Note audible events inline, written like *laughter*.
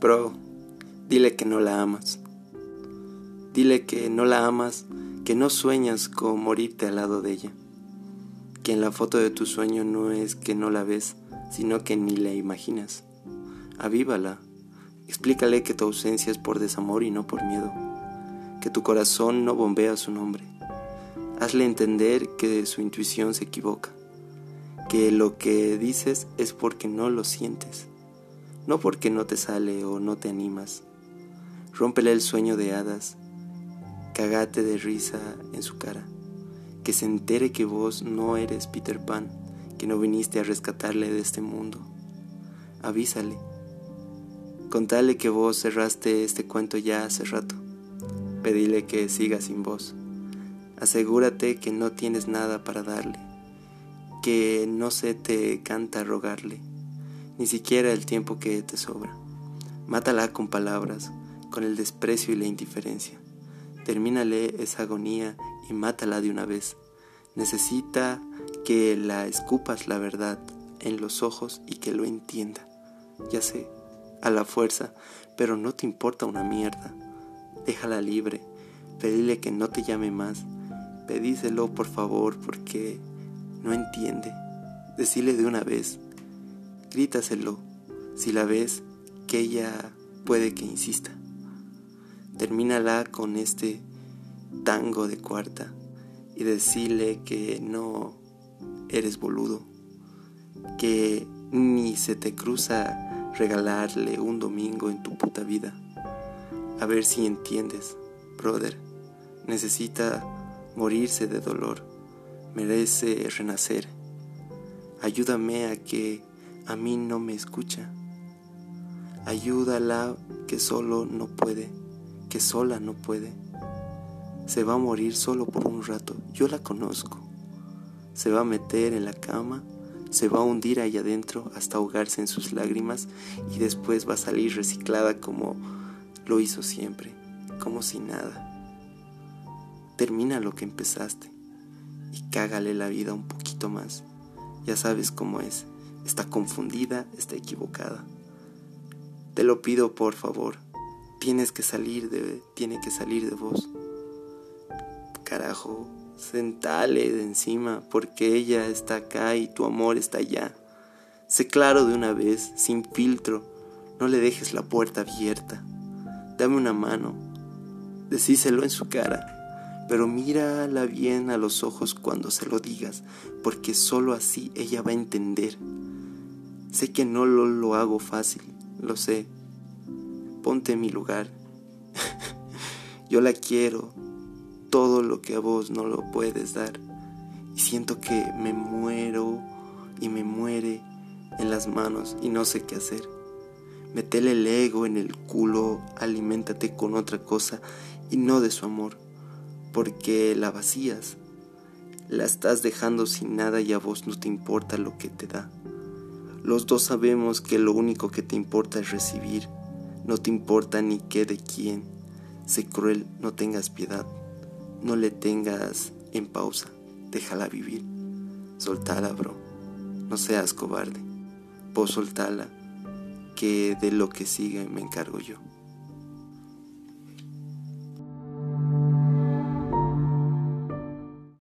Bro, dile que no la amas. Dile que no la amas, que no sueñas con morirte al lado de ella. Que en la foto de tu sueño no es que no la ves, sino que ni la imaginas. Avívala. Explícale que tu ausencia es por desamor y no por miedo. Que tu corazón no bombea su nombre. Hazle entender que su intuición se equivoca. Que lo que dices es porque no lo sientes no porque no te sale o no te animas. Rómpele el sueño de hadas, cagate de risa en su cara, que se entere que vos no eres Peter Pan, que no viniste a rescatarle de este mundo. Avísale, contale que vos cerraste este cuento ya hace rato, pedile que siga sin vos. Asegúrate que no tienes nada para darle, que no se te canta rogarle ni siquiera el tiempo que te sobra. Mátala con palabras, con el desprecio y la indiferencia. Termínale esa agonía y mátala de una vez. Necesita que la escupas la verdad en los ojos y que lo entienda. Ya sé, a la fuerza, pero no te importa una mierda. Déjala libre, pedile que no te llame más. Pedíselo por favor porque no entiende. Decile de una vez grítaselo si la ves que ella puede que insista. Termínala con este tango de cuarta y decirle que no eres boludo, que ni se te cruza regalarle un domingo en tu puta vida. A ver si entiendes, brother. Necesita morirse de dolor, merece renacer. Ayúdame a que a mí no me escucha. Ayúdala que solo no puede, que sola no puede. Se va a morir solo por un rato, yo la conozco. Se va a meter en la cama, se va a hundir ahí adentro hasta ahogarse en sus lágrimas y después va a salir reciclada como lo hizo siempre, como si nada. Termina lo que empezaste y cágale la vida un poquito más. Ya sabes cómo es está confundida, está equivocada. Te lo pido por favor, tienes que salir de, tiene que salir de vos. Carajo, sentale de encima porque ella está acá y tu amor está allá. Sé claro de una vez, sin filtro, no le dejes la puerta abierta. Dame una mano, decíselo en su cara pero mírala bien a los ojos cuando se lo digas, porque sólo así ella va a entender. Sé que no lo, lo hago fácil, lo sé. Ponte en mi lugar. *laughs* Yo la quiero, todo lo que a vos no lo puedes dar. Y siento que me muero y me muere en las manos y no sé qué hacer. Metele el ego en el culo, aliméntate con otra cosa y no de su amor, porque la vacías. La estás dejando sin nada y a vos no te importa lo que te da. Los dos sabemos que lo único que te importa es recibir, no te importa ni qué de quién. Sé cruel, no tengas piedad, no le tengas en pausa, déjala vivir. Soltala, bro, no seas cobarde. Vos soltala, que de lo que sigue me encargo yo.